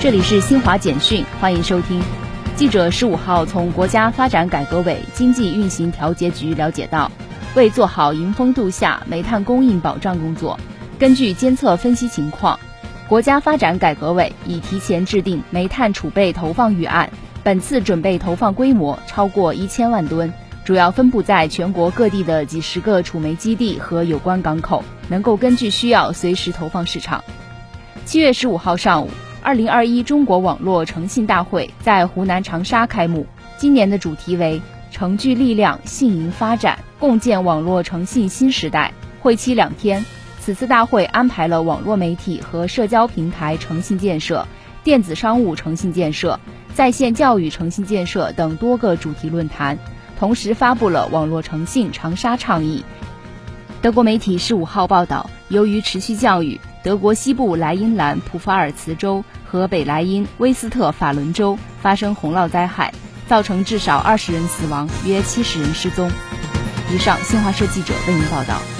这里是新华简讯，欢迎收听。记者十五号从国家发展改革委经济运行调节局了解到，为做好迎峰度夏煤炭供应保障工作，根据监测分析情况，国家发展改革委已提前制定煤炭储备投放预案。本次准备投放规模超过一千万吨，主要分布在全国各地的几十个储煤基地和有关港口，能够根据需要随时投放市场。七月十五号上午。二零二一中国网络诚信大会在湖南长沙开幕。今年的主题为“诚聚力量，信赢发展，共建网络诚信新时代”。会期两天。此次大会安排了网络媒体和社交平台诚信建设、电子商务诚信建设、在线教育诚信建设等多个主题论坛，同时发布了网络诚信长沙倡议。德国媒体十五号报道，由于持续降雨。德国西部莱茵兰普法尔茨州和北莱茵威斯特法伦州发生洪涝灾害，造成至少二十人死亡，约七十人失踪。以上，新华社记者为您报道。